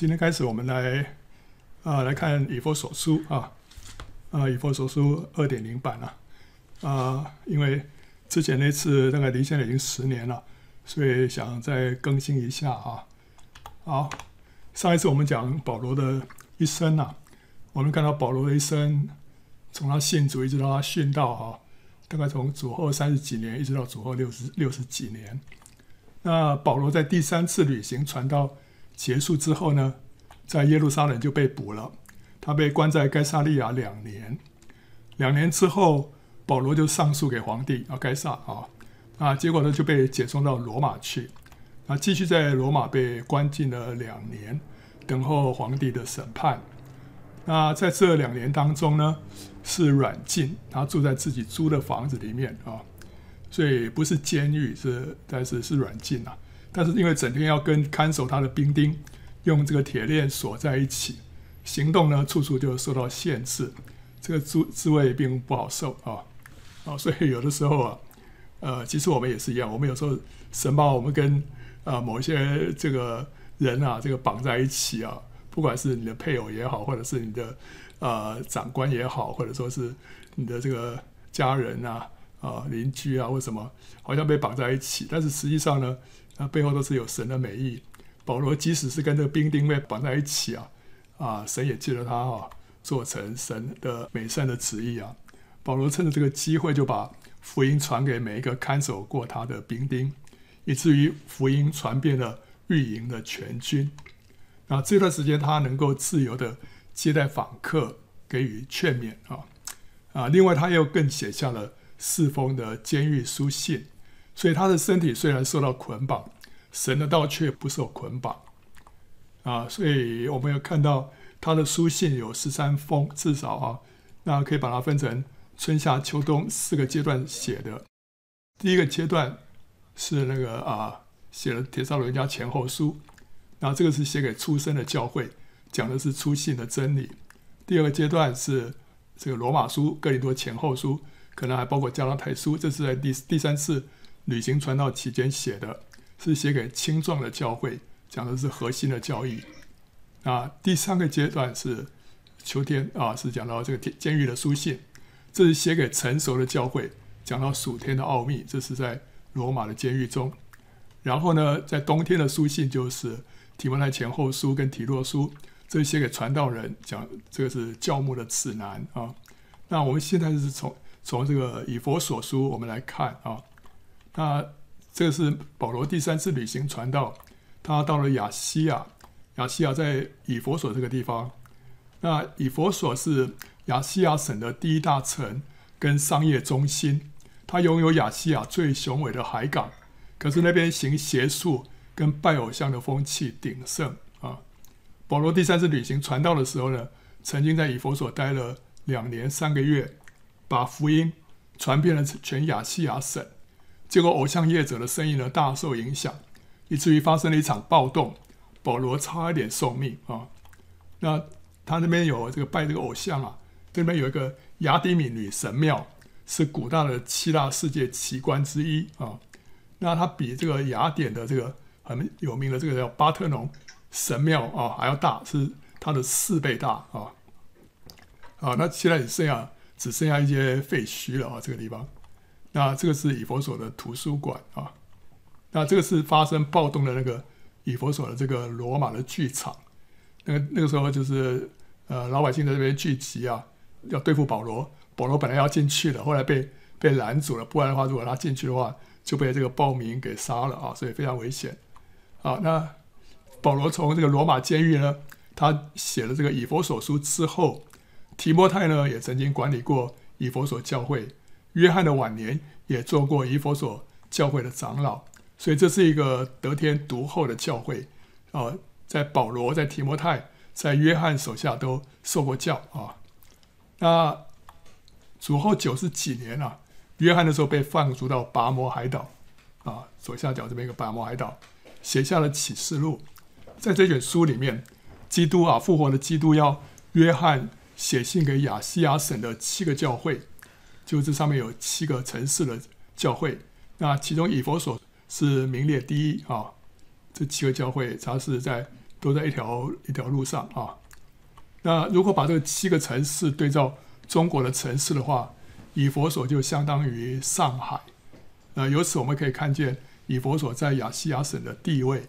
今天开始，我们来啊来看以弗所书啊啊以弗所书二点零版了啊，因为之前那次大概离现在已经十年了，所以想再更新一下啊。好，上一次我们讲保罗的一生啊，我们看到保罗的一生，从他信主一直到他殉道哈，大概从主后三十几年，一直到主后六十六十几年。那保罗在第三次旅行传到结束之后呢，在耶路撒冷就被捕了。他被关在该撒利亚两年。两年之后，保罗就上诉给皇帝啊，该撒啊，啊，结果呢就被解送到罗马去。啊，继续在罗马被关禁了两年，等候皇帝的审判。那在这两年当中呢，是软禁，他住在自己租的房子里面啊，所以不是监狱，是但是是软禁啊。但是因为整天要跟看守他的兵丁用这个铁链锁在一起，行动呢处处就受到限制，这个滋滋味并不好受啊啊！所以有的时候啊，呃，其实我们也是一样，我们有时候神把我们跟啊、某一些这个人啊这个绑在一起啊，不管是你的配偶也好，或者是你的呃长官也好，或者说是你的这个家人啊啊邻居啊，为什么好像被绑在一起？但是实际上呢？那背后都是有神的美意。保罗即使是跟这个兵丁被绑在一起啊，啊，神也借着他啊，做成神的美善的旨意啊。保罗趁着这个机会，就把福音传给每一个看守过他的兵丁，以至于福音传遍了御营的全军。那这段时间，他能够自由的接待访客，给予劝勉啊啊。另外，他又更写下了四封的监狱书信。所以他的身体虽然受到捆绑，神的道却不受捆绑啊！所以我们要看到他的书信有十三封，至少啊，那可以把它分成春夏秋冬四个阶段写的。第一个阶段是那个啊，写了帖撒罗尼迦前后书，那这个是写给初生的教会，讲的是初信的真理。第二个阶段是这个罗马书、哥林多前后书，可能还包括加拉太书，这是在第第三次。旅行传道期间写的，是写给青壮的教会，讲的是核心的教义。啊，第三个阶段是秋天啊，是讲到这个监狱的书信，这是写给成熟的教会，讲到属天的奥秘，这是在罗马的监狱中。然后呢，在冬天的书信就是提摩太前后书跟提洛书，这是写给传道人，讲这个是教牧的指南啊。那我们现在是从从这个以佛所书我们来看啊。那这是保罗第三次旅行传道，他到了亚西亚，亚西亚在以弗所这个地方。那以弗所是亚西亚省的第一大城跟商业中心，它拥有亚西亚最雄伟的海港。可是那边行邪术跟拜偶像的风气鼎盛啊。保罗第三次旅行传道的时候呢，曾经在以弗所待了两年三个月，把福音传遍了全亚西亚省。结果，偶像业者的生意呢大受影响，以至于发生了一场暴动，保罗差一点送命啊。那他那边有这个拜这个偶像啊，这边有一个雅典米女神庙，是古代的七大世界奇观之一啊。那它比这个雅典的这个很有名的这个叫巴特农神庙啊还要大，是它的四倍大啊。啊，那现在只剩下只剩下一些废墟了啊，这个地方。那这个是以弗所的图书馆啊，那这个是发生暴动的那个以弗所的这个罗马的剧场，那个那个时候就是呃老百姓在这边聚集啊，要对付保罗，保罗本来要进去的，后来被被拦阻了，不然的话如果他进去的话就被这个暴民给杀了啊，所以非常危险。啊，那保罗从这个罗马监狱呢，他写了这个以弗所书之后，提摩太呢也曾经管理过以弗所教会。约翰的晚年也做过以弗所教会的长老，所以这是一个得天独厚的教会啊。在保罗、在提摩太、在约翰手下都受过教啊。那主后九十几年啊，约翰的时候被放逐到拔摩海岛啊，左下角这边一个拔摩海岛，写下了启示录。在这卷书里面，基督啊复活的基督要约翰写信给亚西亚省的七个教会。就这上面有七个城市的教会，那其中以佛所是名列第一啊。这七个教会，它是在都在一条一条路上啊。那如果把这个七个城市对照中国的城市的话，以佛所就相当于上海。呃，由此我们可以看见以佛所在亚细亚省的地位。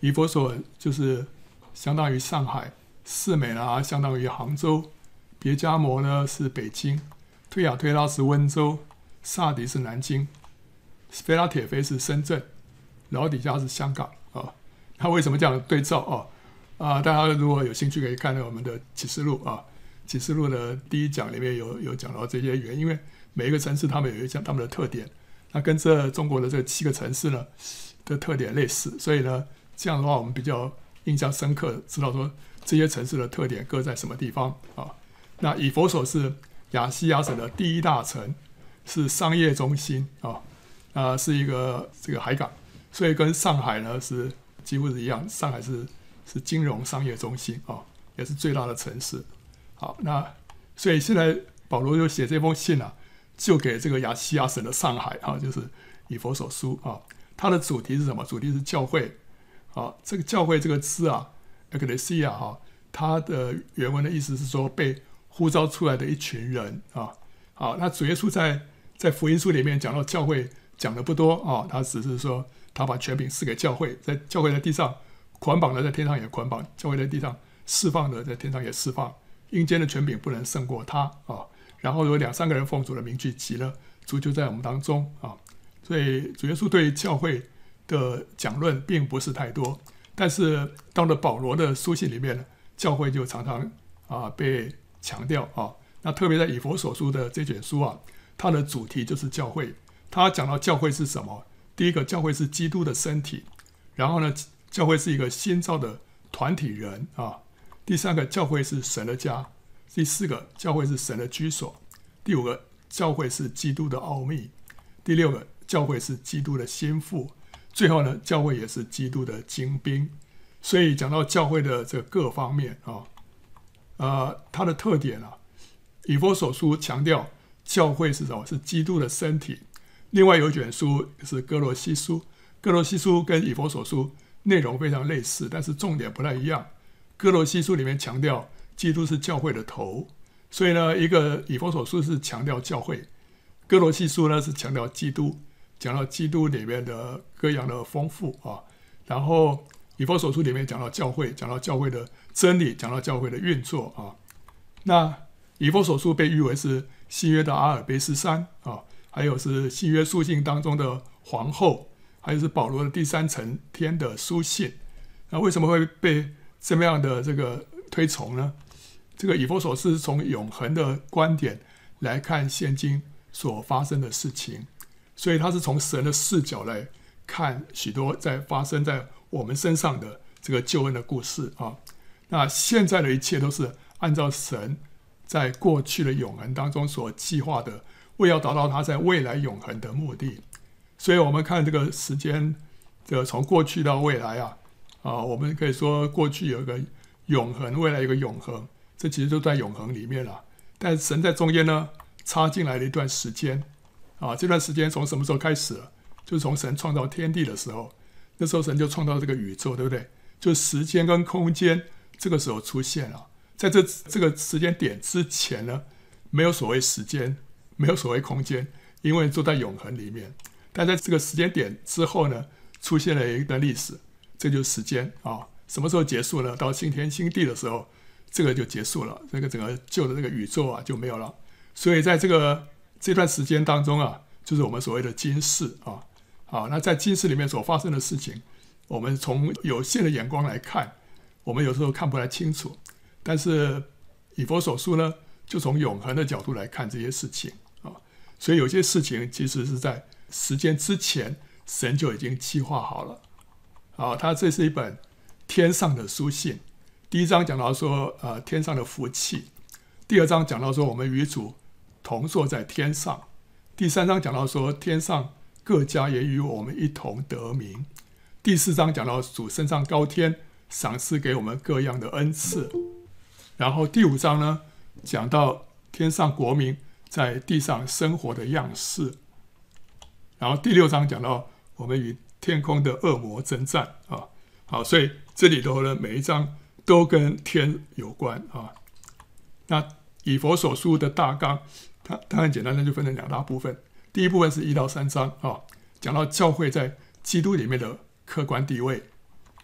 以佛所就是相当于上海，士美拿相当于杭州，别加摩呢是北京，推雅推拉是温州，萨迪是南京，菲拉铁菲是深圳，老底下是香港啊。他为什么这样对照啊？啊，大家如果有兴趣，可以看到我们的启示录啊，启示录的第一讲里面有有讲到这些原因，因为每一个城市他们有一项他们的特点，那跟这中国的这七个城市呢的特点类似，所以呢，这样的话我们比较印象深刻，知道说这些城市的特点各在什么地方啊。那以佛所是亚细亚省的第一大城，是商业中心啊，啊是一个这个海港，所以跟上海呢是几乎是一样，上海是。是金融商业中心啊，也是最大的城市。好，那所以现在保罗就写这封信啊，就给这个亚细亚省的上海啊，就是以弗所书啊。它的主题是什么？主题是教会啊。这个教会这个字啊，Ecclesia 哈，它的原文的意思是说被呼召出来的一群人啊。好，那主耶稣在在福音书里面讲到教会讲的不多啊，他只是说他把权柄赐给教会，在教会在地上。捆绑的在天上也捆绑，教会在地上释放的在天上也释放，阴间的权柄不能胜过他啊。然后有两三个人奉主的名聚集了，主就在我们当中啊。所以主耶稣对教会的讲论并不是太多，但是到了保罗的书信里面，教会就常常啊被强调啊。那特别在以佛所书的这卷书啊，它的主题就是教会。他讲到教会是什么？第一个，教会是基督的身体，然后呢？教会是一个新造的团体人啊。第三个，教会是神的家。第四个，教会是神的居所。第五个，教会是基督的奥秘。第六个，教会是基督的心腹。最后呢，教会也是基督的精兵。所以讲到教会的这各方面啊，呃，它的特点啊，以弗所书强调教会是什么？是基督的身体。另外有一卷书是哥罗西书，哥罗西书跟以弗所书。内容非常类似，但是重点不太一样。哥罗西书里面强调基督是教会的头，所以呢，一个以弗所书是强调教会，哥罗西书呢是强调基督，讲到基督里面的各样的丰富啊。然后以弗所书里面讲到教会，讲到教会的真理，讲到教会的运作啊。那以弗所书被誉为是新约的阿尔卑斯山啊，还有是新约书信当中的皇后。还有是保罗的第三层天的书信，那为什么会被这么样的这个推崇呢？这个以弗所是从永恒的观点来看现今所发生的事情，所以他是从神的视角来看许多在发生在我们身上的这个救恩的故事啊。那现在的一切都是按照神在过去的永恒当中所计划的，为要达到他在未来永恒的目的。所以，我们看这个时间，这个从过去到未来啊，啊，我们可以说过去有一个永恒，未来有一个永恒，这其实都在永恒里面了。但神在中间呢，插进来了一段时间，啊，这段时间从什么时候开始？就是从神创造天地的时候，那时候神就创造这个宇宙，对不对？就时间跟空间这个时候出现了。在这这个时间点之前呢，没有所谓时间，没有所谓空间，因为都在永恒里面。但在这个时间点之后呢，出现了一段历史，这就是时间啊。什么时候结束呢？到新天新地的时候，这个就结束了。这个整个旧的这个宇宙啊就没有了。所以在这个这段时间当中啊，就是我们所谓的今世啊。好，那在今世里面所发生的事情，我们从有限的眼光来看，我们有时候看不太清楚。但是以佛所书呢，就从永恒的角度来看这些事情啊。所以有些事情其实是在。时间之前，神就已经计划好了。好，他这是一本天上的书信。第一章讲到说，呃，天上的福气；第二章讲到说，我们与主同坐在天上；第三章讲到说，天上各家也与我们一同得名；第四章讲到主升上高天，赏赐给我们各样的恩赐；然后第五章呢，讲到天上国民在地上生活的样式。然后第六章讲到我们与天空的恶魔征战啊，好，所以这里头的每一章都跟天有关啊。那以佛所书的大纲，它它很简单的就分成两大部分。第一部分是一到三章啊，讲到教会在基督里面的客观地位。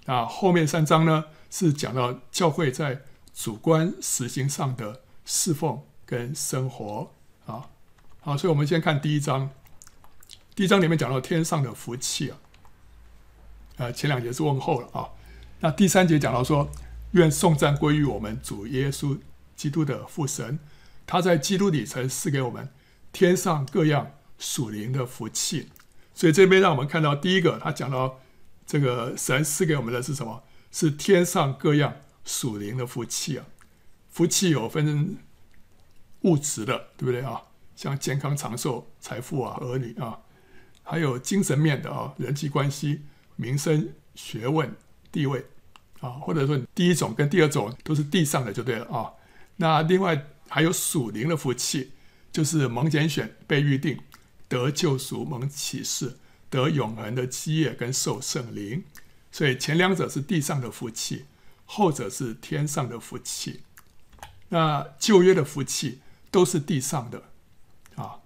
那后面三章呢，是讲到教会在主观实行上的侍奉跟生活啊。好，所以我们先看第一章。第一章里面讲到天上的福气啊，呃，前两节是问候了啊。那第三节讲到说，愿颂赞归于我们主耶稣基督的父神，他在基督里曾赐给我们天上各样属灵的福气。所以这边让我们看到，第一个他讲到这个神赐给我们的是什么？是天上各样属灵的福气啊。福气有分物质的，对不对啊？像健康长寿、财富啊、儿女啊。还有精神面的啊，人际关系、名声、学问、地位啊，或者说第一种跟第二种都是地上的就对了啊。那另外还有属灵的福气，就是蒙拣选、被预定、得救赎、蒙启示、得永恒的基业跟受圣灵。所以前两者是地上的福气，后者是天上的福气。那旧约的福气都是地上的啊，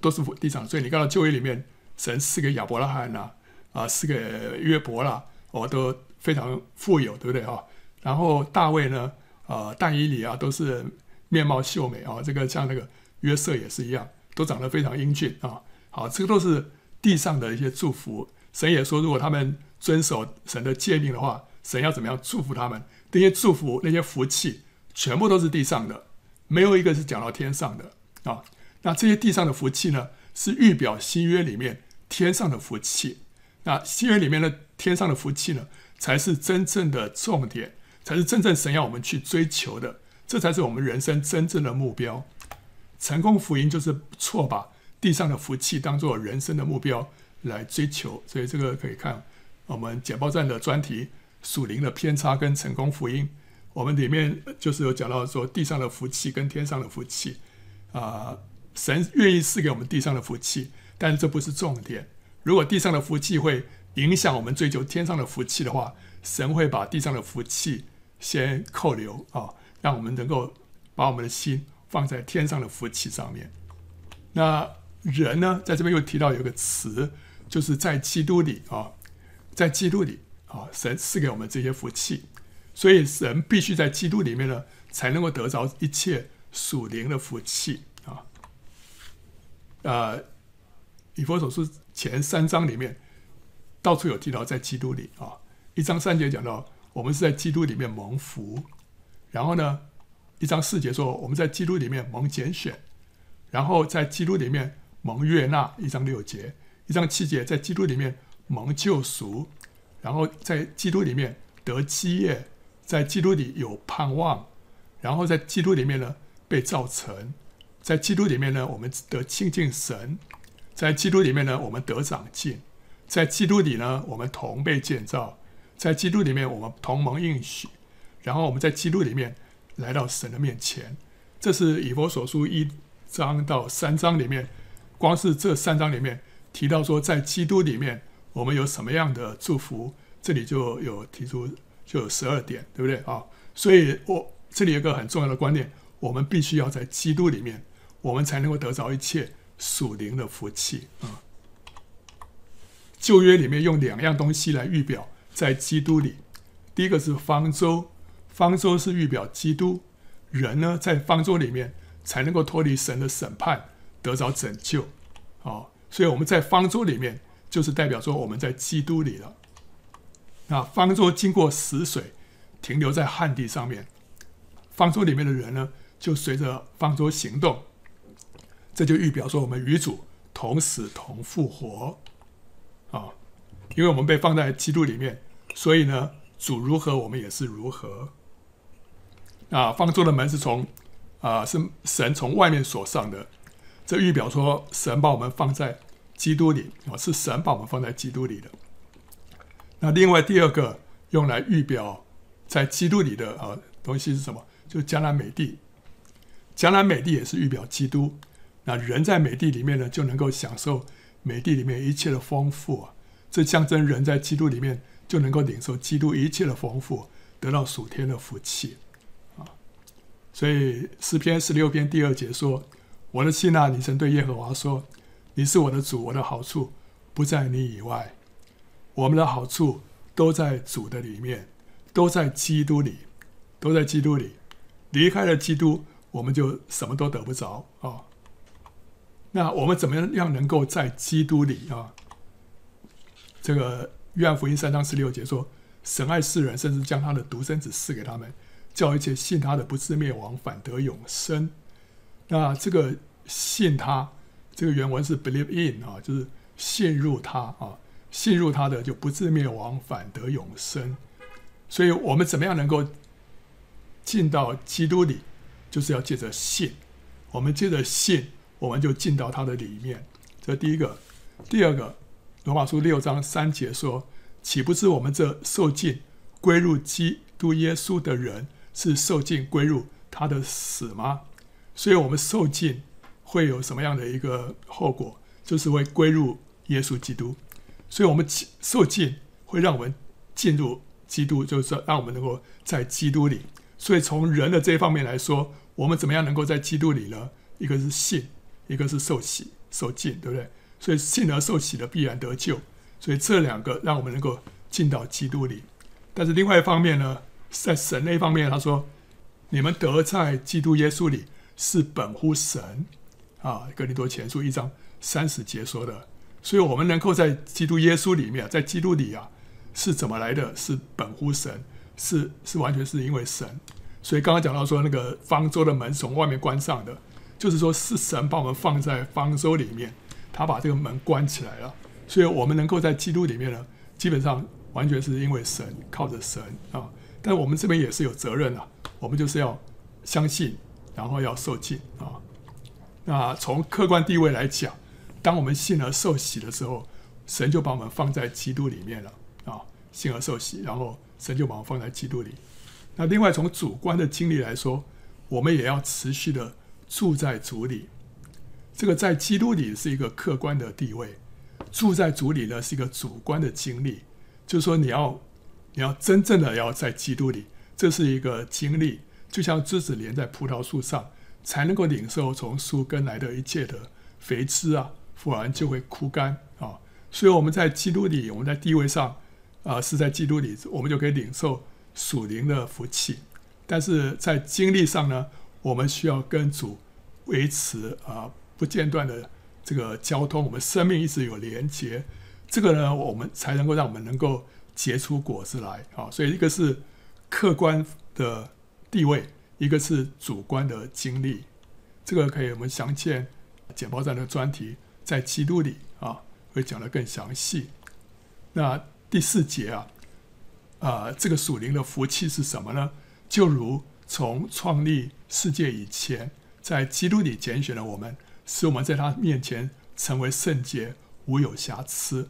都是地上。所以你看到旧约里面。神赐给亚伯拉罕呐，啊，赐给约伯啦，哦，都非常富有，对不对哈？然后大卫呢，啊，但以理啊，都是面貌秀美啊，这个像那个约瑟也是一样，都长得非常英俊啊。好，这个都是地上的一些祝福。神也说，如果他们遵守神的诫命的话，神要怎么样祝福他们？那些祝福、那些福气，全部都是地上的，没有一个是讲到天上的啊。那这些地上的福气呢，是预表新约里面。天上的福气，那新约里面的天上的福气呢，才是真正的重点，才是真正神要我们去追求的，这才是我们人生真正的目标。成功福音就是错把地上的福气当做人生的目标来追求，所以这个可以看我们简报站的专题属灵的偏差跟成功福音，我们里面就是有讲到说地上的福气跟天上的福气啊，神愿意赐给我们地上的福气。但这不是重点。如果地上的福气会影响我们追求天上的福气的话，神会把地上的福气先扣留啊，让我们能够把我们的心放在天上的福气上面。那人呢，在这边又提到有个词，就是在基督里啊，在基督里啊，神赐给我们这些福气，所以神必须在基督里面呢，才能够得着一切属灵的福气啊，呃。以弗所书前三章里面，到处有提到在基督里啊。一章三节讲到我们是在基督里面蒙福，然后呢，一章四节说我们在基督里面蒙拣选，然后在基督里面蒙悦纳。一章六节，一章七节在基督里面蒙救赎，然后在基督里面得基业，在基督里有盼望，然后在基督里面呢被造成，在基督里面呢我们得亲近神。在基督里面呢，我们得长进；在基督里呢，我们同被建造；在基督里面，我们同蒙应许。然后我们在基督里面来到神的面前。这是以弗所书一章到三章里面，光是这三章里面提到说，在基督里面我们有什么样的祝福，这里就有提出就有十二点，对不对啊？所以我这里有个很重要的观念：我们必须要在基督里面，我们才能够得着一切。属灵的福气啊，旧约里面用两样东西来预表在基督里。第一个是方舟，方舟是预表基督，人呢在方舟里面才能够脱离神的审判，得着拯救。哦，所以我们在方舟里面，就是代表说我们在基督里了。那方舟经过死水，停留在旱地上面，方舟里面的人呢，就随着方舟行动。这就预表说，我们与主同死同复活，啊，因为我们被放在基督里面，所以呢，主如何，我们也是如何。啊，方舟的门是从啊，是神从外面锁上的，这预表说，神把我们放在基督里啊，是神把我们放在基督里的。那另外第二个用来预表在基督里的啊东西是什么？就是迦南美地，迦南美地也是预表基督。那人在美地里面呢，就能够享受美地里面一切的丰富啊！这象征人在基督里面就能够领受基督一切的丰富，得到属天的福气。所以诗篇十六篇第二节说：“我的心啊，你曾对耶和华说，你是我的主，我的好处不在你以外。我们的好处都在主的里面，都在基督里，都在基督里。离开了基督，我们就什么都得不着啊。那我们怎么样能够在基督里啊？这个约翰福音三章十六节说：“神爱世人，甚至将他的独生子赐给他们，叫一切信他的不至灭亡，反得永生。”那这个信他，这个原文是 believe in 啊，就是信入他啊，信入他的就不至灭亡，反得永生。所以我们怎么样能够进到基督里？就是要借着信。我们借着信，我们就进到他的里面。这第一个，第二个。罗马书六章三节说：“岂不知我们这受浸归入基督耶稣的人，是受尽归入他的死吗？”所以，我们受尽会有什么样的一个后果？就是会归入耶稣基督。所以，我们受尽会让我们进入基督，就是说，让我们能够在基督里。所以，从人的这一方面来说，我们怎么样能够在基督里呢？一个是信，一个是受洗、受尽，对不对？所以信而受洗的必然得救，所以这两个让我们能够进到基督里。但是另外一方面呢，在神那一方面，他说：“你们得在基督耶稣里是本乎神。”啊，哥林多前书一章三十节说的。所以我们能够在基督耶稣里面，在基督里啊，是怎么来的？是本乎神，是是完全是因为神。所以刚刚讲到说，那个方舟的门从外面关上的，就是说是神把我们放在方舟里面。他把这个门关起来了，所以我们能够在基督里面呢，基本上完全是因为神，靠着神啊。但我们这边也是有责任啊，我们就是要相信，然后要受浸啊。那从客观地位来讲，当我们信而受洗的时候，神就把我们放在基督里面了啊。信而受洗，然后神就把我们放在基督里。那另外从主观的经历来说，我们也要持续的住在主里。这个在基督里是一个客观的地位，住在主里呢是一个主观的经历。就是说，你要你要真正的要在基督里，这是一个经历，就像枝子连在葡萄树上，才能够领受从树根来的一切的肥汁啊，不然就会枯干啊。所以我们在基督里，我们在地位上啊是在基督里，我们就可以领受属灵的福气。但是在经历上呢，我们需要跟主维持啊。不间断的这个交通，我们生命一直有连接，这个呢，我们才能够让我们能够结出果子来啊。所以一个是客观的地位，一个是主观的经历，这个可以我们详见简报站的专题，在基督里啊会讲得更详细。那第四节啊，啊，这个属灵的福气是什么呢？就如从创立世界以前，在基督里拣选了我们。使我们在他面前成为圣洁，无有瑕疵。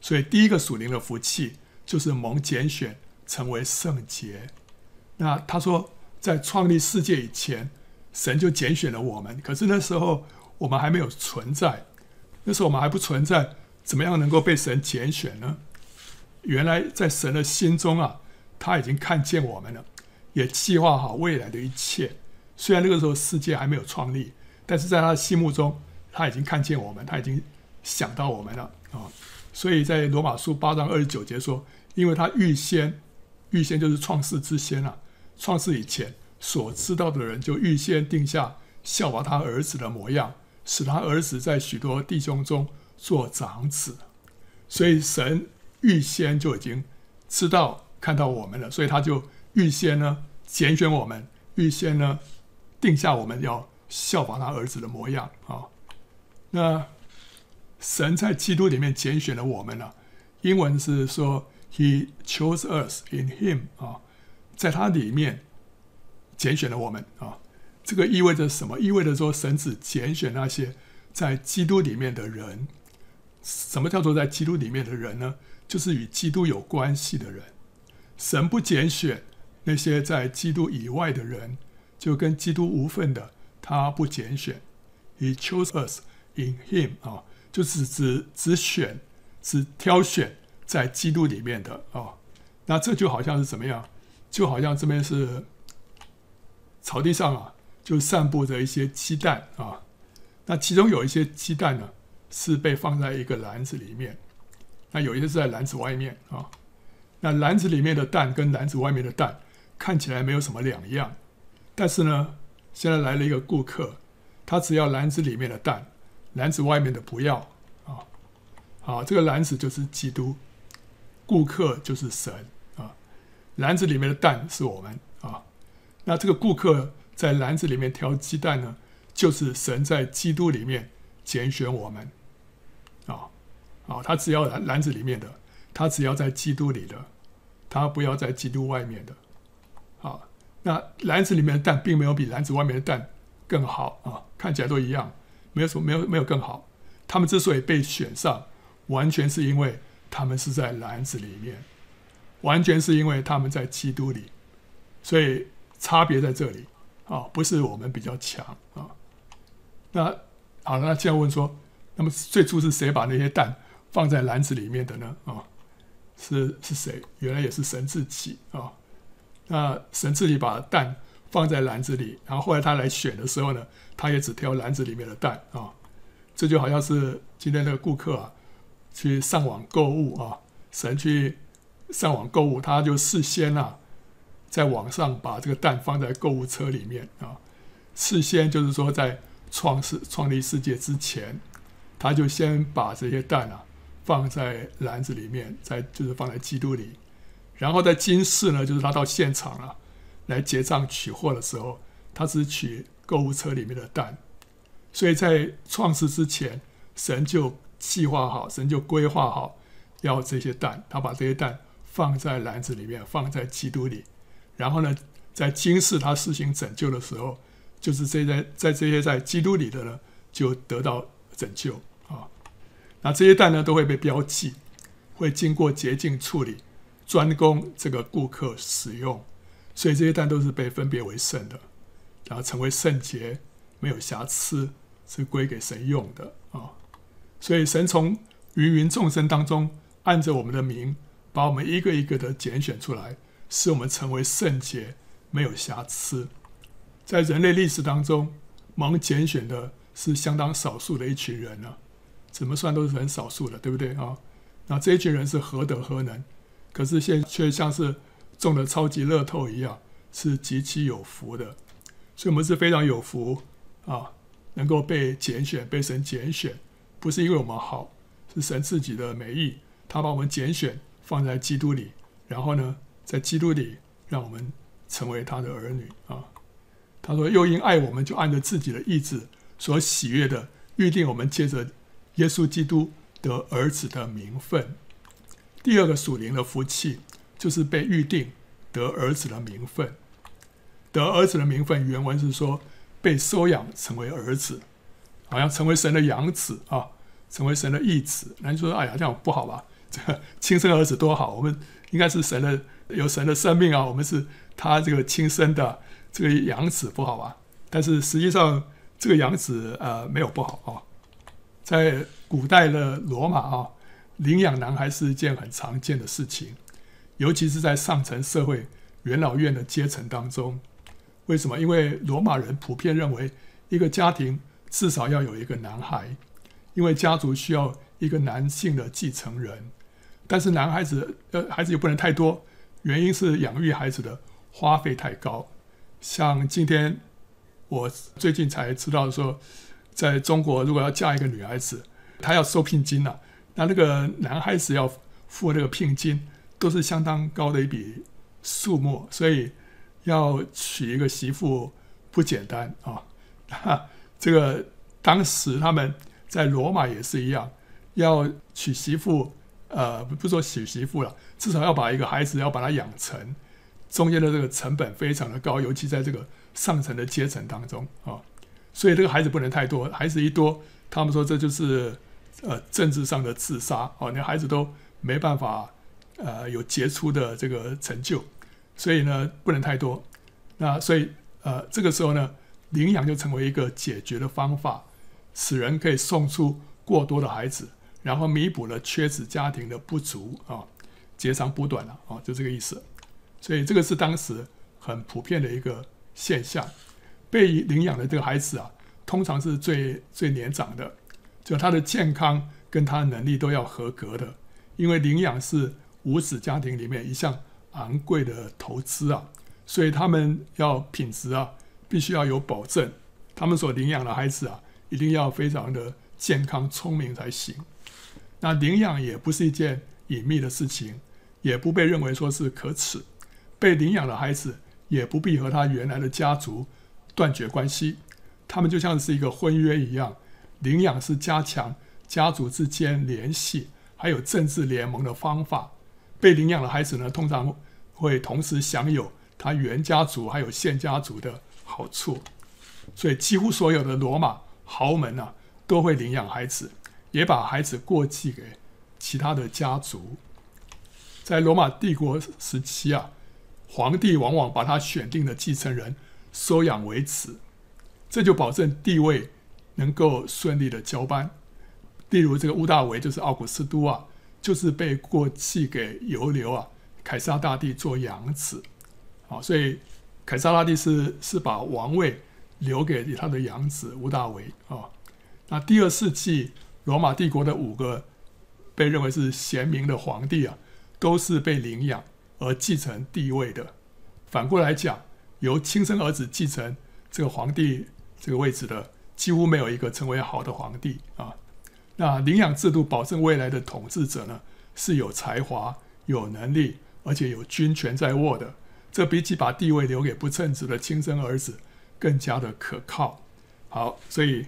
所以，第一个属灵的福气就是蒙拣选，成为圣洁。那他说，在创立世界以前，神就拣选了我们。可是那时候我们还没有存在，那时候我们还不存在，怎么样能够被神拣选呢？原来在神的心中啊，他已经看见我们了，也计划好未来的一切。虽然那个时候世界还没有创立。但是在他的心目中，他已经看见我们，他已经想到我们了啊！所以在罗马书八章二十九节说，因为他预先，预先就是创世之先啊，创世以前所知道的人，就预先定下效法他儿子的模样，使他儿子在许多弟兄中做长子。所以神预先就已经知道看到我们了，所以他就预先呢拣选我们，预先呢定下我们要。效仿他儿子的模样啊！那神在基督里面拣选了我们了。英文是说 “He chose us in Him” 啊，在他里面拣选了我们啊。这个意味着什么？意味着说神只拣选那些在基督里面的人。什么叫做在基督里面的人呢？就是与基督有关系的人。神不拣选那些在基督以外的人，就跟基督无分的。他不拣选，He chose us in Him 啊，就是只只选、只挑选在基督里面的啊，那这就好像是怎么样？就好像这边是草地上啊，就散布着一些鸡蛋啊。那其中有一些鸡蛋呢，是被放在一个篮子里面，那有一些是在篮子外面啊。那篮子里面的蛋跟篮子外面的蛋看起来没有什么两样，但是呢，现在来了一个顾客，他只要篮子里面的蛋，篮子外面的不要啊。好，这个篮子就是基督，顾客就是神啊。篮子里面的蛋是我们啊。那这个顾客在篮子里面挑鸡蛋呢，就是神在基督里面拣选我们啊。啊，他只要篮篮子里面的，他只要在基督里的。他不要在基督外面的，啊，那篮子里面的蛋并没有比篮子外面的蛋更好啊，看起来都一样，没有什么，没有没有更好。他们之所以被选上，完全是因为他们是在篮子里面，完全是因为他们在基督里，所以差别在这里啊，不是我们比较强啊。那好了，那这样问说，那么最初是谁把那些蛋放在篮子里面的呢？啊？是是谁？原来也是神自己啊！那神自己把蛋放在篮子里，然后后来他来选的时候呢，他也只挑篮子里面的蛋啊。这就好像是今天那个顾客啊，去上网购物啊，神去上网购物，他就事先啊，在网上把这个蛋放在购物车里面啊。事先就是说，在创世创立世界之前，他就先把这些蛋啊。放在篮子里面，在就是放在基督里，然后在今世呢，就是他到现场了，来结账取货的时候，他只取购物车里面的蛋，所以在创世之前，神就计划好，神就规划好要这些蛋，他把这些蛋放在篮子里面，放在基督里，然后呢，在今世他施行拯救的时候，就是这些在这些在基督里的呢，就得到拯救啊。那这些蛋呢，都会被标记，会经过洁净处理，专供这个顾客使用。所以这些蛋都是被分别为圣的，然后成为圣洁，没有瑕疵，是归给神用的啊。所以神从芸芸众生当中，按着我们的名，把我们一个一个的拣选出来，使我们成为圣洁，没有瑕疵。在人类历史当中，蒙拣选的是相当少数的一群人呢。怎么算都是很少数的，对不对啊？那这一群人是何德何能？可是现却像是中了超级乐透一样，是极其有福的。所以我们是非常有福啊，能够被拣选、被神拣选，不是因为我们好，是神自己的美意，他把我们拣选放在基督里，然后呢，在基督里让我们成为他的儿女啊。他说：“又因爱我们，就按着自己的意志所喜悦的预定我们，借着。”耶稣基督得儿子的名分，第二个属灵的福气就是被预定得儿子的名分。得儿子的名分，原文是说被收养成为儿子，好像成为神的养子啊，成为神的义子。那你说，哎呀，这样不好吧？这 个亲生儿子多好，我们应该是神的，有神的生命啊，我们是他这个亲生的这个养子，不好吧？但是实际上，这个养子呃没有不好啊。在古代的罗马啊，领养男孩是一件很常见的事情，尤其是在上层社会元老院的阶层当中。为什么？因为罗马人普遍认为，一个家庭至少要有一个男孩，因为家族需要一个男性的继承人。但是男孩子呃，孩子又不能太多，原因是养育孩子的花费太高。像今天我最近才知道说。在中国，如果要嫁一个女孩子，她要收聘金了，那那个男孩子要付那个聘金，都是相当高的一笔数目，所以要娶一个媳妇不简单啊。这个当时他们在罗马也是一样，要娶媳妇，呃，不说娶媳妇了，至少要把一个孩子要把他养成，中间的这个成本非常的高，尤其在这个上层的阶层当中啊。所以这个孩子不能太多，孩子一多，他们说这就是呃政治上的自杀哦，连孩子都没办法呃有杰出的这个成就，所以呢不能太多。那所以呃这个时候呢，领养就成为一个解决的方法，使人可以送出过多的孩子，然后弥补了缺子家庭的不足啊。截长补短了啊，就这个意思。所以这个是当时很普遍的一个现象。被领养的这个孩子啊，通常是最最年长的，就他的健康跟他的能力都要合格的，因为领养是无子家庭里面一项昂贵的投资啊，所以他们要品质啊，必须要有保证。他们所领养的孩子啊，一定要非常的健康聪明才行。那领养也不是一件隐秘的事情，也不被认为说是可耻。被领养的孩子也不必和他原来的家族断绝关系，他们就像是一个婚约一样。领养是加强家族之间联系，还有政治联盟的方法。被领养的孩子呢，通常会同时享有他原家族还有现家族的好处。所以，几乎所有的罗马豪门啊，都会领养孩子，也把孩子过继给其他的家族。在罗马帝国时期啊，皇帝往往把他选定的继承人收养为子，这就保证帝位能够顺利的交班。例如，这个屋大维就是奥古斯都啊，就是被过继给尤留啊，凯撒大帝做养子。啊，所以凯撒大帝是是把王位留给他的养子屋大维啊。那第二世纪罗马帝国的五个被认为是贤明的皇帝啊，都是被领养而继承帝位的。反过来讲，由亲生儿子继承这个皇帝这个位置的，几乎没有一个成为好的皇帝啊。那领养制度保证未来的统治者呢，是有才华、有能力，而且有军权在握的。这比起把地位留给不称职的亲生儿子更加的可靠。好，所以。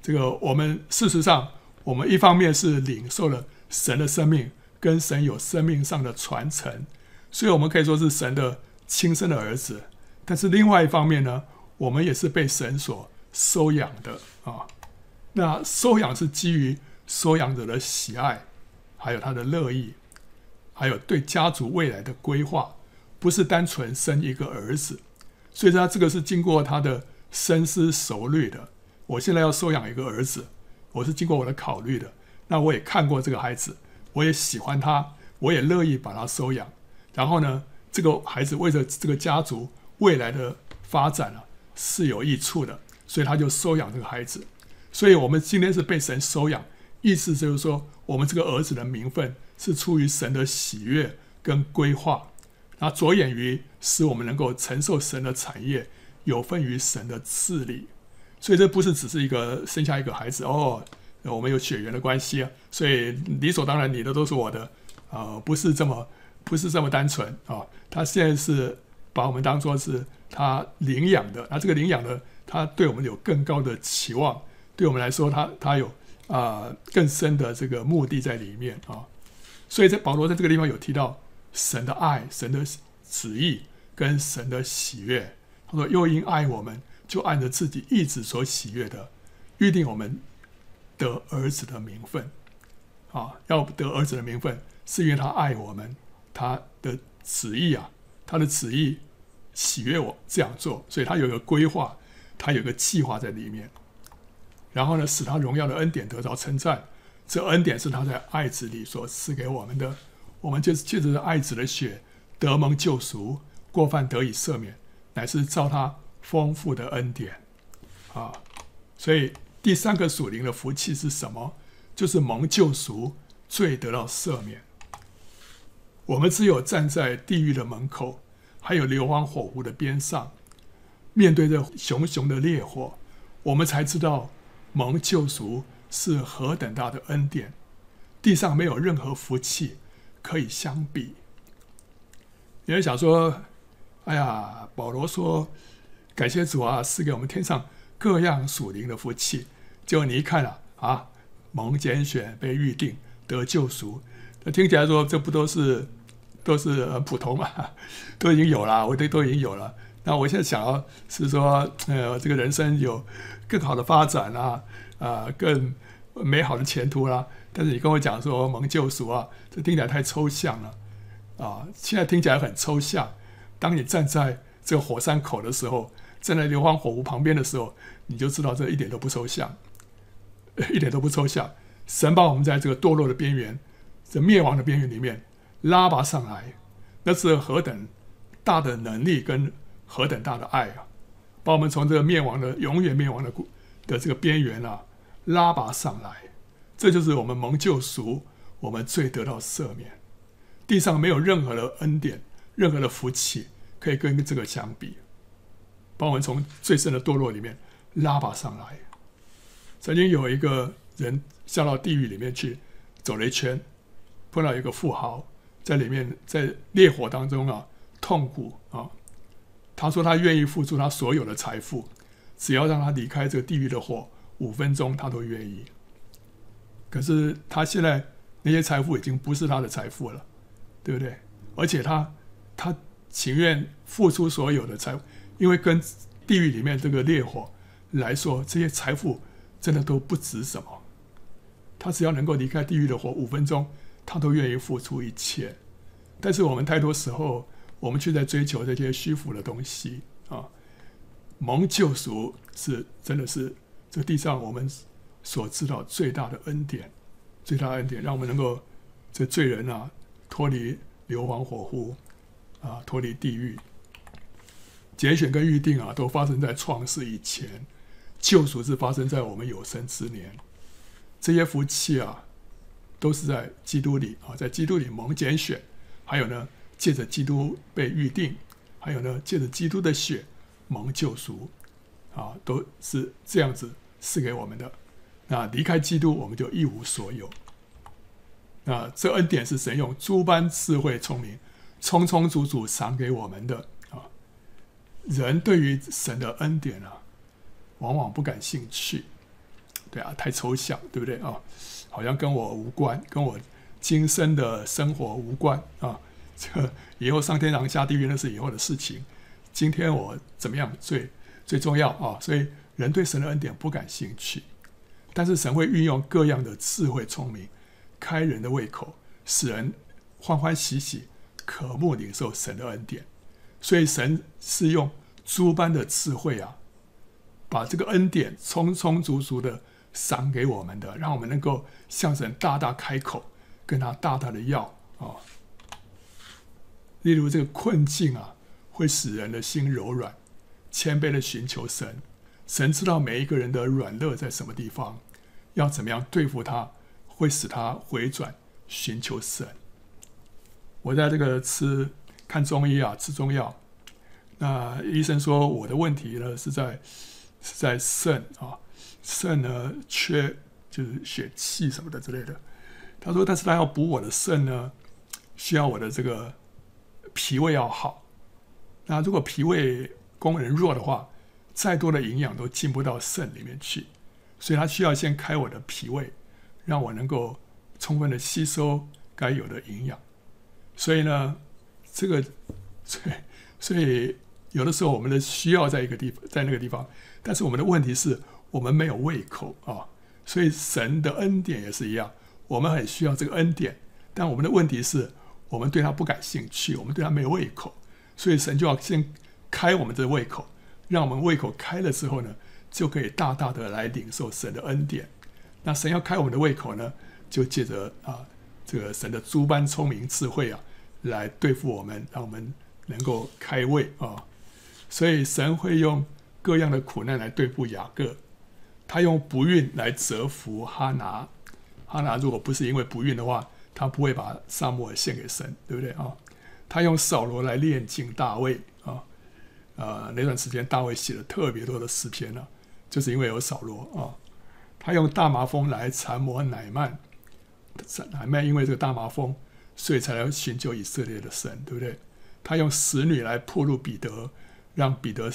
这个我们事实上，我们一方面是领受了神的生命，跟神有生命上的传承，所以我们可以说是神的亲生的儿子。但是另外一方面呢，我们也是被神所收养的啊。那收养是基于收养者的喜爱，还有他的乐意，还有对家族未来的规划，不是单纯生一个儿子。所以他这个是经过他的深思熟虑的。我现在要收养一个儿子，我是经过我的考虑的。那我也看过这个孩子，我也喜欢他，我也乐意把他收养。然后呢，这个孩子为了这个家族未来的发展啊，是有益处的，所以他就收养这个孩子。所以我们今天是被神收养，意思就是说，我们这个儿子的名分是出于神的喜悦跟规划，那着眼于使我们能够承受神的产业，有份于神的治理。所以这不是只是一个生下一个孩子哦，我们有血缘的关系啊，所以理所当然你的都是我的，啊、呃，不是这么不是这么单纯啊、他现在是把我们当作是他领养的，那这个领养呢他对我们有更高的期望，对我们来说他他有啊、更深的这个目的在里面啊、所以在保罗在这个地方有提到神的爱、神的旨意跟神的喜悦，他说又因爱我们。就按着自己意志所喜悦的，预定我们得儿子的名分，啊，要得儿子的名分，是因为他爱我们，他的旨意啊，他的旨意喜悦我这样做，所以他有个规划，他有个计划在里面。然后呢，使他荣耀的恩典得到称赞，这恩典是他在爱子里所赐给我们的，我们就是借着爱子的血得蒙救赎，过犯得以赦免，乃是照他。丰富的恩典，啊，所以第三个属灵的福气是什么？就是蒙救赎，罪得到赦免。我们只有站在地狱的门口，还有硫磺火湖的边上，面对着熊熊的烈火，我们才知道蒙救赎是何等大的恩典。地上没有任何福气可以相比。有人想说：“哎呀，保罗说。”感谢主啊，赐给我们天上各样属灵的福气。结果你一看啊，蒙拣选、被预定、得救赎，那听起来说这不都是都是很普通嘛？都已经有了，我都都已经有了。那我现在想要是说，呃，这个人生有更好的发展啊，啊，更美好的前途啦、但是你跟我讲说蒙救赎啊，这听起来太抽象了啊！现在听起来很抽象。当你站在这个火山口的时候，站在硫磺火湖旁边的时候，你就知道这一点都不抽象，一点都不抽象。神把我们在这个堕落的边缘这灭亡的边缘里面拉拔上来，那是何等大的能力跟何等大的爱啊！把我们从这个灭亡的永远灭亡的的这个边缘啊拉拔上来，这就是我们蒙救赎，我们最得到赦免。地上没有任何的恩典，任何的福气可以跟这个相比，把我们从最深的堕落里面拉拔上来。曾经有一个人下到地狱里面去，走了一圈，碰到一个富豪在里面，在烈火当中啊痛苦啊。他说他愿意付出他所有的财富，只要让他离开这个地狱的火五分钟，他都愿意。可是他现在那些财富已经不是他的财富了。对不对？而且他他情愿付出所有的财，因为跟地狱里面这个烈火来说，这些财富真的都不值什么。他只要能够离开地狱的火五分钟，他都愿意付出一切。但是我们太多时候，我们却在追求这些虚浮的东西啊。蒙救赎是真的是这地上我们所知道最大的恩典，最大的恩典，让我们能够这罪人啊。脱离硫磺火湖，啊，脱离地狱，拣选跟预定啊，都发生在创世以前，救赎是发生在我们有生之年。这些福气啊，都是在基督里啊，在基督里蒙拣选，还有呢，借着基督被预定，还有呢，借着基督的血蒙救赎，啊，都是这样子赐给我们的。那离开基督，我们就一无所有。那，这恩典是神用诸般智慧聪明，充充足足赏给我们的啊。人对于神的恩典啊，往往不感兴趣，对啊，太抽象，对不对啊？好像跟我无关，跟我今生的生活无关啊。这以后上天堂下地狱那是以后的事情，今天我怎么样最最重要啊？所以人对神的恩典不感兴趣，但是神会运用各样的智慧聪明。开人的胃口，使人欢欢喜喜、渴慕领受神的恩典。所以神是用诸般的智慧啊，把这个恩典充充足足的赏给我们的，让我们能够向神大大开口，跟他大大的要啊。例如这个困境啊，会使人的心柔软，谦卑的寻求神。神知道每一个人的软弱在什么地方，要怎么样对付他。会使他回转，寻求神。我在这个吃看中医啊，吃中药。那医生说我的问题呢是在是在肾啊，肾呢缺就是血气什么的之类的。他说，但是他要补我的肾呢，需要我的这个脾胃要好。那如果脾胃功能弱的话，再多的营养都进不到肾里面去，所以他需要先开我的脾胃。让我能够充分的吸收该有的营养，所以呢，这个，所以，所以有的时候我们的需要在一个地方，在那个地方，但是我们的问题是我们没有胃口啊，所以神的恩典也是一样，我们很需要这个恩典，但我们的问题是我们对他不感兴趣，我们对他没有胃口，所以神就要先开我们的胃口，让我们胃口开了之后呢，就可以大大的来领受神的恩典。那神要开我们的胃口呢，就借着啊，这个神的诸般聪明智慧啊，来对付我们，让我们能够开胃啊。所以神会用各样的苦难来对付雅各，他用不孕来折服哈拿。哈拿如果不是因为不孕的话，他不会把撒母耳献给神，对不对啊？他用扫罗来炼净大卫啊。呃，那段时间大卫写了特别多的诗篇呢，就是因为有扫罗啊。他用大麻风来缠磨乃曼，乃曼因为这个大麻风，所以才来寻求以色列的神，对不对？他用使女来暴露彼得，让彼得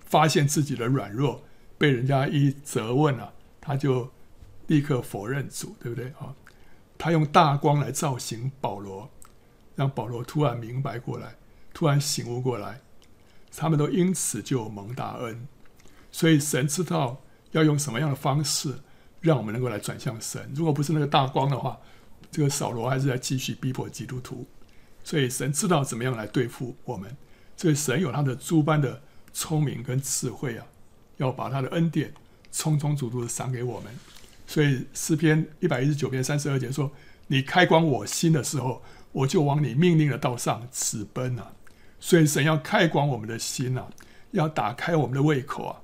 发现自己的软弱，被人家一责问啊，他就立刻否认主，对不对啊？他用大光来照醒保罗，让保罗突然明白过来，突然醒悟过来，他们都因此就蒙大恩。所以神知道要用什么样的方式。让我们能够来转向神。如果不是那个大光的话，这个扫罗还是在继续逼迫基督徒。所以神知道怎么样来对付我们。所以神有他的诸般的聪明跟智慧啊，要把他的恩典充充足足的赏给我们。所以诗篇一百一十九篇三十二节说：“你开广我心的时候，我就往你命令的道上直奔啊。所以神要开广我们的心啊，要打开我们的胃口啊，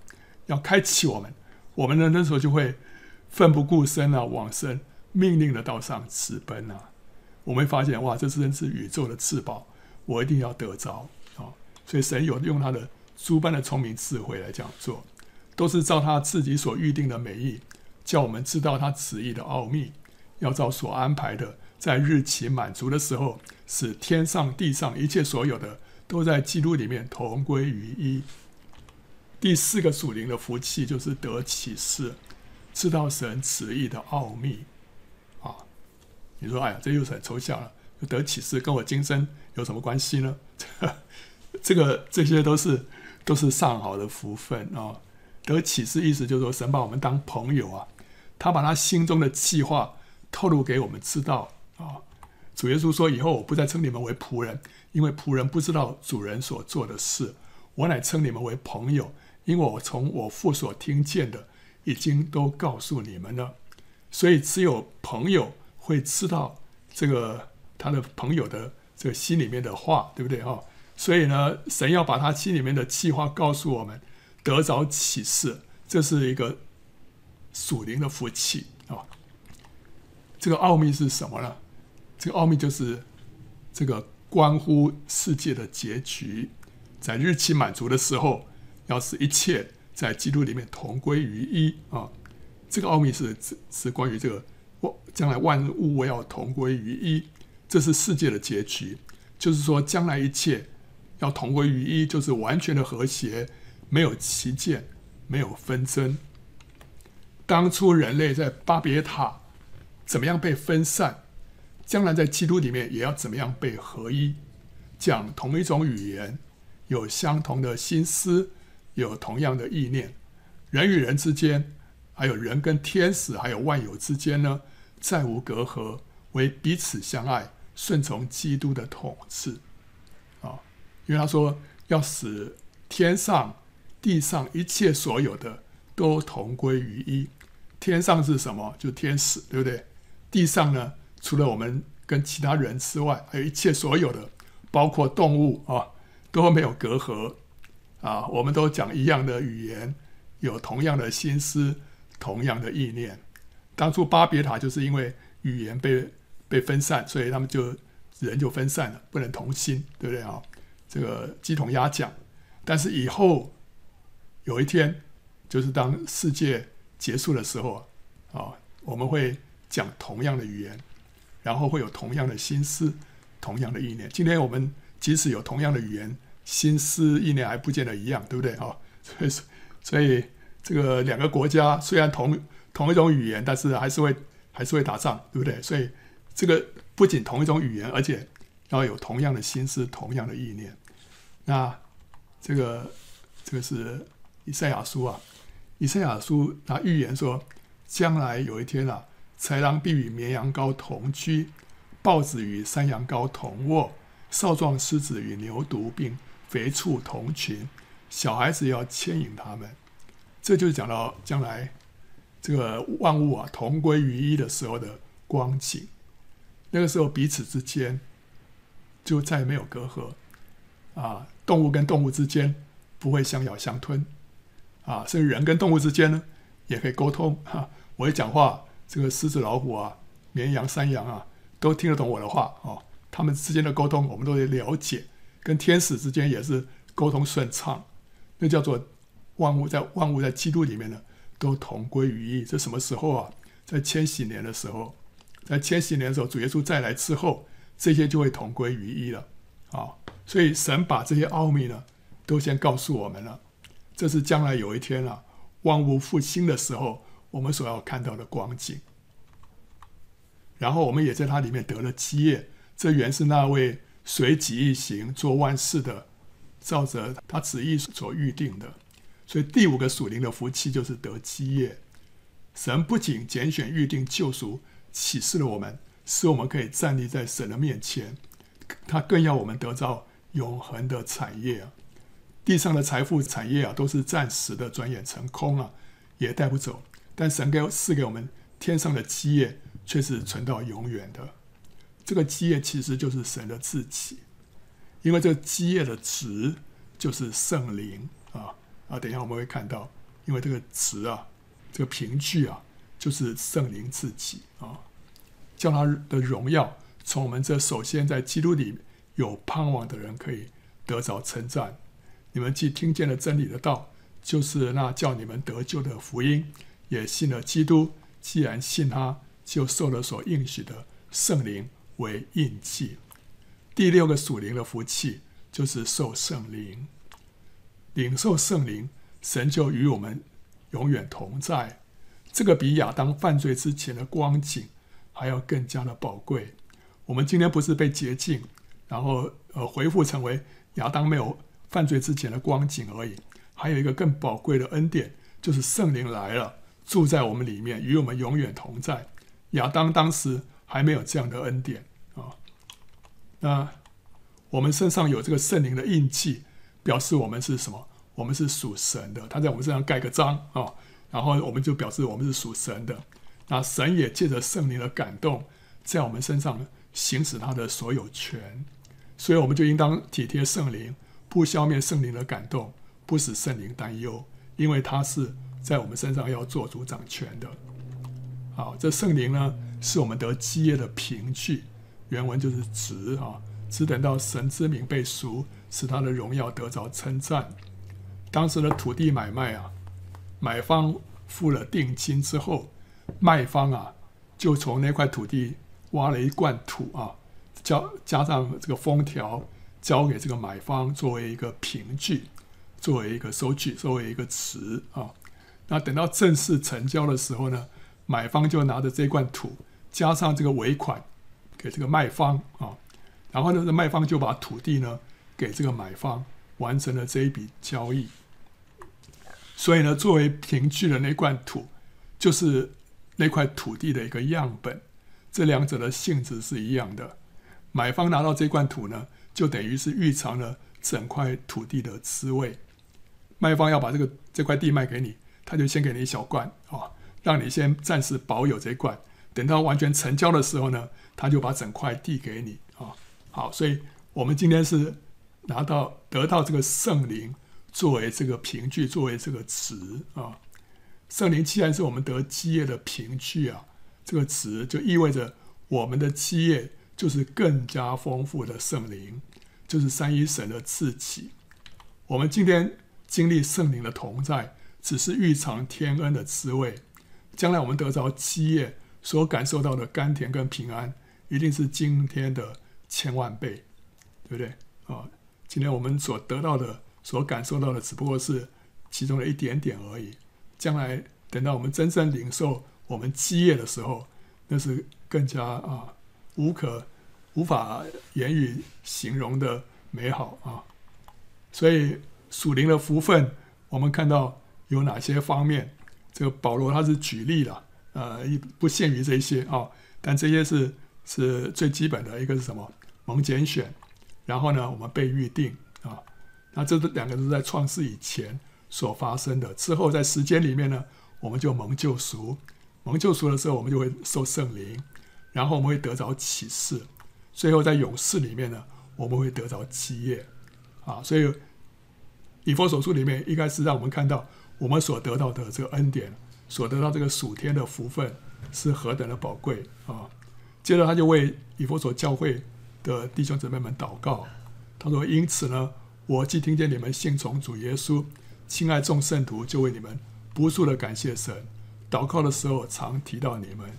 要开启我们，我们呢那时候就会奋不顾身啊，往神命令的道上直奔啊。我们发现哇，这真是宇宙的至宝，我一定要得着啊！所以神有用他的诸般的聪明智慧来这样做，都是照他自己所预定的美意，叫我们知道他旨意的奥秘，要照所安排的，在日期满足的时候，使天上地上一切所有的都在基督里面同归于一。第四个属灵的福气就是得启示，知道神旨意的奥秘。啊你说：“哎呀，这又是很抽象了。得启示跟我今生有什么关系呢？这个这些都是都是上好的福分啊、得启示意思就是说，神把我们当朋友啊，他把他心中的计划透露给我们知道啊、主耶稣说：以后我不再称你们为仆人，因为仆人不知道主人所做的事；我乃称你们为朋友，因为我从我父所听见的，已经都告诉你们了。所以只有朋友。”会知道这个他的朋友的这个心里面的话，对不对哈？所以呢，神要把他心里面的计划告诉我们，得着启示，这是一个属灵的福气啊。这个奥秘是什么呢？这个奥秘就是这个关乎世界的结局，在日期满足的时候，要使一切在基督里面同归于一啊。这个奥秘是是关于这个万。将来万物要同归于一，这是世界的结局。就是说，将来一切要同归于一，就是完全的和谐，没有歧见，没有纷争。当初人类在巴别塔怎么样被分散，将来在基督里面也要怎么样被合一，讲同一种语言，有相同的心思，有同样的意念，人与人之间，还有人跟天使，还有万有之间呢，再无隔阂，为彼此相爱，顺从基督的统治，啊，因为他说要使天上、地上一切所有的都同归于一。天上是什么？就天使，对不对？地上呢，除了我们跟其他人之外，还有一切所有的，包括动物啊，都没有隔阂啊，我们都讲一样的语言，有同样的心思，同样的意念。当初巴别塔就是因为语言被被分散，所以他们就人就分散了，不能同心，对不对啊？这个鸡同鸭讲。但是以后有一天，就是当世界结束的时候啊，我们会讲同样的语言，然后会有同样的心思、同样的意念。今天我们即使有同样的语言、心思、意念，还不见得一样，对不对啊？所以，所以这个两个国家虽然同。同一种语言，但是还是会还是会打仗，对不对？所以这个不仅同一种语言，而且要有同样的心思、同样的意念。那这个这个是以赛亚书啊，以赛亚书他预言说，将来有一天啊，豺狼必与绵羊羔同居，豹子与山羊羔同卧，少壮狮子与牛犊并肥畜同群，小孩子要牵引他们。这就是讲到将来。这个万物啊，同归于一的时候的光景，那个时候彼此之间就再也没有隔阂啊，动物跟动物之间不会相咬相吞啊，甚至人跟动物之间呢也可以沟通哈、我一讲话，这个狮子、老虎啊、绵羊、山羊啊，都听得懂我的话哦。他们之间的沟通，我们都得了解，跟天使之间也是沟通顺畅，那叫做万物在万物在基督里面呢。都同归于一，这什么时候啊？在千禧年的时候，在千禧年的时候，主耶稣再来之后，这些就会同归于一了。啊，所以神把这些奥秘呢，都先告诉我们了。这是将来有一天啊，万物复兴的时候，我们所要看到的光景。然后我们也在它里面得了基业，这原是那位随己意行做万事的，照着他旨意所预定的。所以第五个属灵的福气就是得基业。神不仅拣选、预定、救赎、启示了我们，使我们可以站立在神的面前，他更要我们得到永恒的产业啊！地上的财富、产业啊，都是暂时的，转眼成空了，也带不走。但神给赐给我们天上的基业，却是存到永远的。这个基业其实就是神的自己，因为这个基业的值就是圣灵啊啊！等一下我们会看到，因为这个质啊，这个凭据啊，就是圣灵自己啊，叫他的荣耀从我们这首先在基督里有盼望的人可以得着称赞。你们既听见了真理的道，就是那叫你们得救的福音，也信了基督。既然信他，就受了所应许的圣灵。为印记，第六个属灵的福气就是受圣灵，领受圣灵，神就与我们永远同在。这个比亚当犯罪之前的光景还要更加的宝贵。我们今天不是被洁净，然后呃恢复成为亚当没有犯罪之前的光景而已，还有一个更宝贵的恩典，就是圣灵来了，住在我们里面，与我们永远同在。亚当当时还没有这样的恩典啊。那我们身上有这个圣灵的印记，表示我们是什么？我们是属神的。他在我们身上盖个章啊，然后我们就表示我们是属神的。那神也借着圣灵的感动，在我们身上行使他的所有权。所以我们就应当体贴圣灵，不消灭圣灵的感动，不使圣灵担忧，因为他是在我们身上要做主掌权的。好，这圣灵呢，是我们得基业的凭据。原文就是直啊，只等到神之名被赎，使他的荣耀得着称赞。当时的土地买卖啊，买方付了定金之后，卖方啊就从那块土地挖了一罐土啊，加加上这个封条，交给这个买方作为一个凭据，作为一个收据，作为一个词啊。那等到正式成交的时候呢，买方就拿着这罐土，加上这个尾款。给这个卖方啊，然后呢，这卖方就把土地呢给这个买方，完成了这一笔交易。所以呢，作为凭据的那罐土，就是那块土地的一个样本。这两者的性质是一样的。买方拿到这罐土呢，就等于是预尝了整块土地的滋味。卖方要把这个这块地卖给你，他就先给你一小罐啊，让你先暂时保有这一罐。等到完全成交的时候呢，他就把整块地给你啊。好，所以我们今天是拿到得到这个圣灵作为这个凭据，作为这个词啊。圣灵既然是我们得基业的凭据啊，这个词就意味着我们的基业就是更加丰富的圣灵，就是三一神的自己。我们今天经历圣灵的同在，只是预尝天恩的滋味，将来我们得着基业。所感受到的甘甜跟平安，一定是今天的千万倍，对不对啊？今天我们所得到的、所感受到的，只不过是其中的一点点而已。将来等到我们真正领受我们基业的时候，那是更加啊无可无法言语形容的美好啊！所以属灵的福分，我们看到有哪些方面？这个保罗他是举例了。呃，不限于这些啊、但这些是是最基本的。一个是什么？蒙拣选，然后呢，我们被预定啊、那这两个都是在创世以前所发生的。之后在时间里面呢，我们就蒙救赎。蒙救赎的时候，我们就会受圣灵，然后我们会得着启示。最后在永世里面呢，我们会得着基业啊。所以以弗所书里面应该是让我们看到我们所得到的这个恩典。所得到这个属天的福分是何等的宝贵啊！接着他就为以弗所教会的弟兄姊妹们祷告，他说：“因此呢，我既听见你们信从主耶稣，亲爱众圣徒，就为你们不住的感谢神。祷告的时候常提到你们。”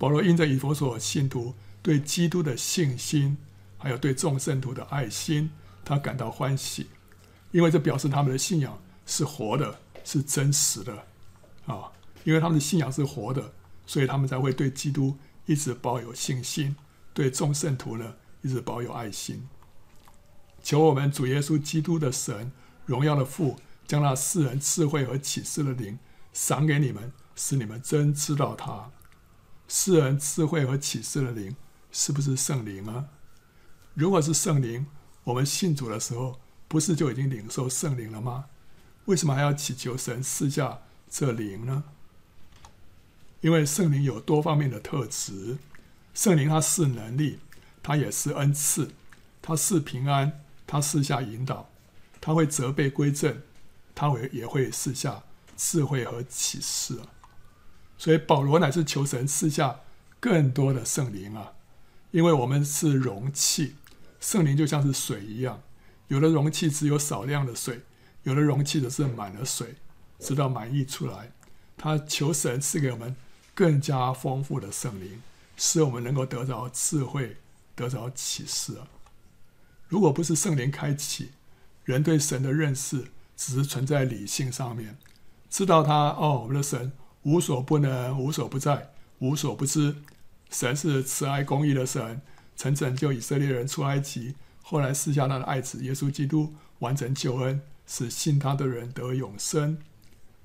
保罗因着以弗所信徒对基督的信心，还有对众圣徒的爱心，他感到欢喜，因为这表示他们的信仰是活的，是真实的。啊，因为他们的信仰是活的，所以他们才会对基督一直保有信心，对众圣徒呢一直保有爱心。求我们主耶稣基督的神，荣耀的父，将那世人智慧和启示的灵赏给你们，使你们真知道他。世人智慧和启示的灵，是不是圣灵啊？如果是圣灵，我们信主的时候，不是就已经领受圣灵了吗？为什么还要祈求神赐下？这灵呢？因为圣灵有多方面的特质，圣灵他是能力，他也是恩赐，他是平安，他赐下引导，他会责备归正，他会也会赐下智慧和启示啊。所以保罗乃是求神赐下更多的圣灵啊，因为我们是容器，圣灵就像是水一样，有的容器只有少量的水，有的容器则是满了水，直到满溢出来。他求神赐给我们。更加丰富的圣灵，使我们能够得着智慧，得着启示啊！如果不是圣灵开启，人对神的认识只是存在理性上面，知道他哦，我们的神无所不能、无所不在、无所不知。神是慈爱公义的神，曾拯救以色列人出埃及，后来赐下他的爱子耶稣基督，完成救恩，使信他的人得永生。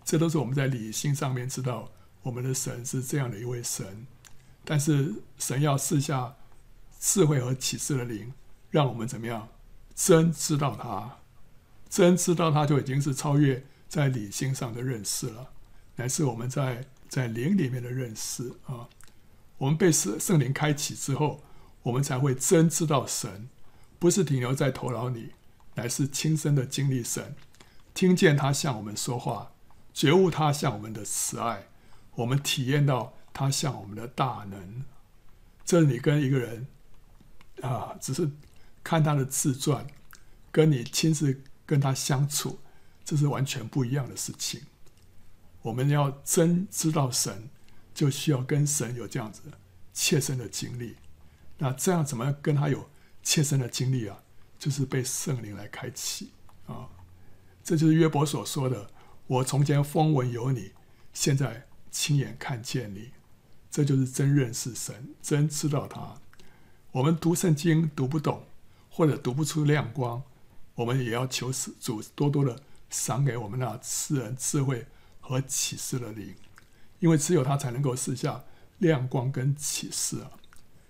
这都是我们在理性上面知道。我们的神是这样的一位神，但是神要赐下智慧和启示的灵，让我们怎么样？真知道他，真知道他就已经是超越在理性上的认识了，乃是我们在在灵里面的认识啊。我们被圣圣灵开启之后，我们才会真知道神，不是停留在头脑里，乃是亲身的经历神，听见他向我们说话，觉悟他向我们的慈爱。我们体验到他向我们的大能，这你跟一个人啊，只是看他的自传，跟你亲自跟他相处，这是完全不一样的事情。我们要真知道神，就需要跟神有这样子切身的经历。那这样怎么跟他有切身的经历啊？就是被圣灵来开启啊。这就是约伯所说的：“我从前风闻有你，现在。”亲眼看见你，这就是真认识神，真知道他。我们读圣经读不懂，或者读不出亮光，我们也要求主多多的赏给我们那赐人智慧和启示的灵，因为只有他才能够试下亮光跟启示啊。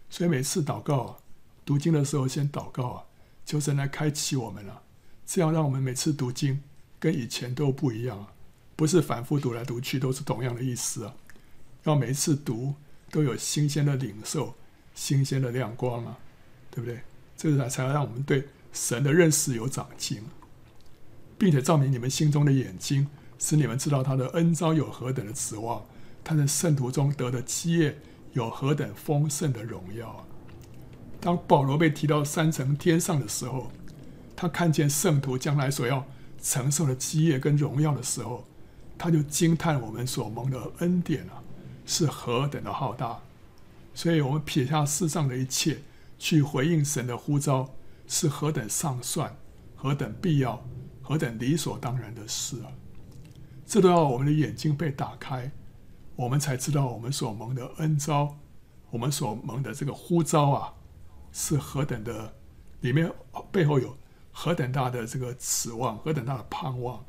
所以每次祷告啊，读经的时候先祷告啊，求神来开启我们啊，这样让我们每次读经跟以前都不一样啊。不是反复读来读去都是同样的意思啊，要每一次读都有新鲜的领受、新鲜的亮光啊，对不对？这才才让我们对神的认识有长进，并且照明你们心中的眼睛，使你们知道他的恩召有何等的指望，他在圣徒中得的基业有何等丰盛的荣耀！当保罗被提到三层天上的时候，他看见圣徒将来所要承受的基业跟荣耀的时候。他就惊叹我们所蒙的恩典啊，是何等的浩大，所以我们撇下世上的一切，去回应神的呼召，是何等上算，何等必要，何等理所当然的事啊！这都要我们的眼睛被打开，我们才知道我们所蒙的恩召，我们所蒙的这个呼召啊，是何等的，里面背后有何等大的这个指望，何等大的盼望。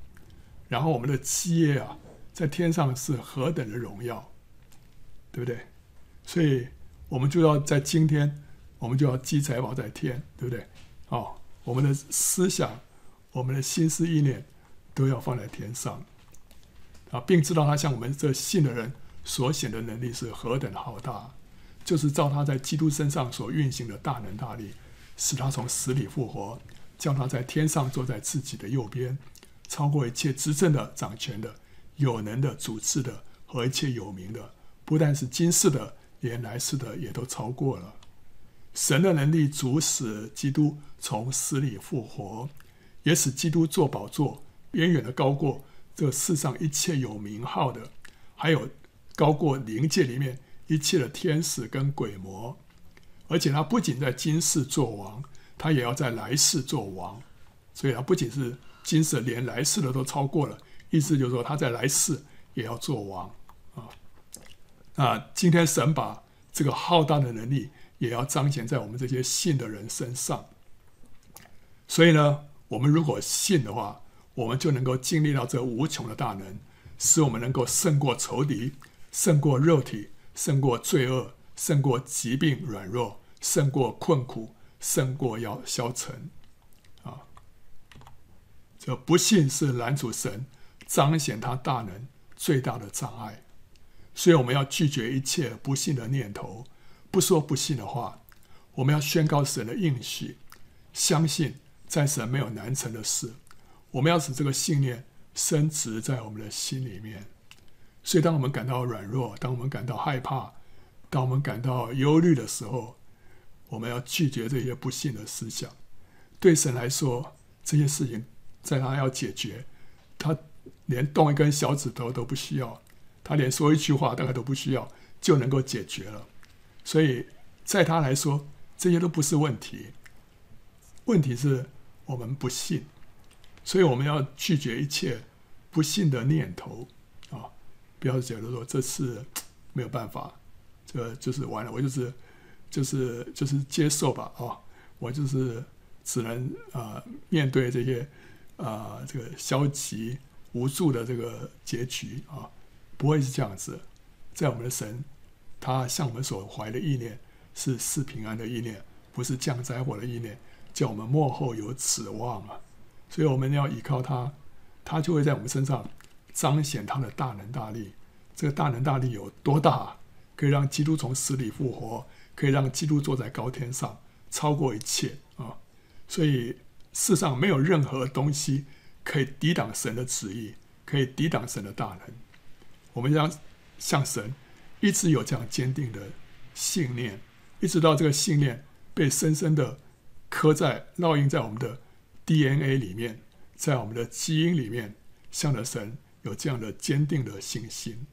然后我们的基业啊，在天上是何等的荣耀，对不对？所以我们就要在今天，我们就要积财宝在天，对不对？哦，我们的思想，我们的心思意念，都要放在天上啊，并知道他向我们这信的人所显的能力是何等浩大，就是照他在基督身上所运行的大能大力，使他从死里复活，叫他在天上坐在自己的右边。超过一切执政的、掌权的、有能的、主治的和一切有名的，不但是今世的，连来世的也都超过了。神的能力主使基督从死里复活，也使基督坐宝座，远远的高过这世上一切有名号的，还有高过灵界里面一切的天使跟鬼魔。而且他不仅在今世做王，他也要在来世做王。所以，他不仅是。今世连来世的都超过了，意思就是说他在来世也要做王啊。那今天神把这个浩大的能力也要彰显在我们这些信的人身上。所以呢，我们如果信的话，我们就能够经历到这无穷的大能，使我们能够胜过仇敌，胜过肉体，胜过罪恶，胜过疾病软弱，胜过困苦，胜过要消沉。啊，这不信是拦阻神彰显他大能最大的障碍，所以我们要拒绝一切不信的念头，不说不信的话。我们要宣告神的应许，相信在神没有难成的事。我们要使这个信念深植在我们的心里面。所以，当我们感到软弱，当我们感到害怕，当我们感到忧虑的时候，我们要拒绝这些不信的思想。对神来说，这些事情在他要解决，他连动一根小指头都不需要，他连说一句话大概都不需要，就能够解决了。所以，在他来说，这些都不是问题，问题是我们不信，所以我们要拒绝一切不信的念头啊！不要觉得说这次没有办法，这个就是完了，我就是就是就是接受吧啊！我就是只能啊面对这些啊这个消极无助的这个结局啊，不会是这样子，在我们的神，他向我们所怀的意念。是赐平安的意念，不是降灾祸的意念，叫我们末后有指望啊！所以我们要依靠他，他就会在我们身上彰显他的大能大力。这个大能大力有多大？可以让基督从死里复活，可以让基督坐在高天上，超过一切啊！所以世上没有任何东西可以抵挡神的旨意，可以抵挡神的大能。我们要向神一直有这样坚定的信念。一直到这个信念被深深的刻在、烙印在我们的 DNA 里面，在我们的基因里面，向着神有这样的坚定的信心。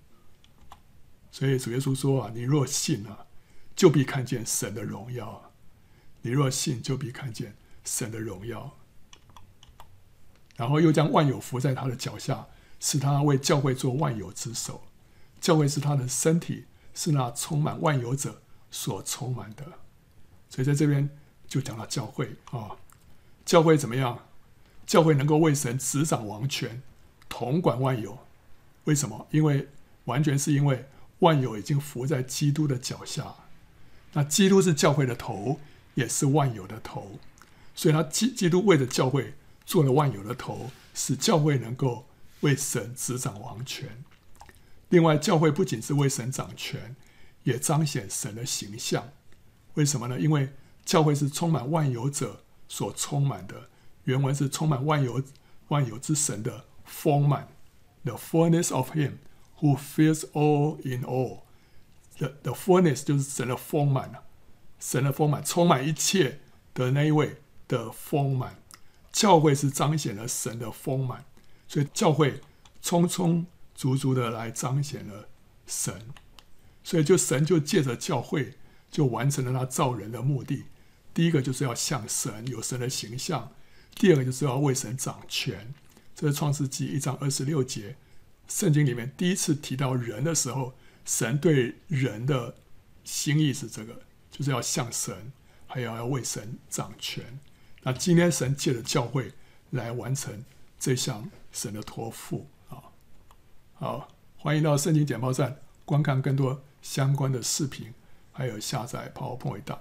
所以主耶稣说啊：“你若信啊，就必看见神的荣耀；你若信，就必看见神的荣耀。”然后又将万有伏在他的脚下，使他为教会做万有之首。教会是他的身体，是那充满万有者。所充满的，所以在这边就讲到教会啊、教会怎么样？教会能够为神执掌王权，统管万有。为什么？因为完全是因为万有已经伏在基督的脚下。那基督是教会的头，也是万有的头，所以他基基督为了教会做了万有的头，使教会能够为神执掌王权。另外，教会不仅是为神掌权。也彰显神的形象，为什么呢？因为教会是充满万有者所充满的，原文是充满万有万有之神的丰满，the fullness of Him who fills all in all。the the fullness 就是神的丰满啊，神的丰满充满一切的那一位的丰满。教会是彰显了神的丰满，所以教会充充足足的来彰显了神。所以，就神就借着教会，就完成了他造人的目的。第一个就是要像神，有神的形象；第二个就是要为神掌权。这是创世纪一章二十六节，圣经里面第一次提到人的时候，神对人的心意是这个，就是要像神，还要要为神掌权。那今天神借着教会来完成这项神的托付啊！好，欢迎到圣经简报站观看更多。相关的视频，还有下载 PowerPoint 档。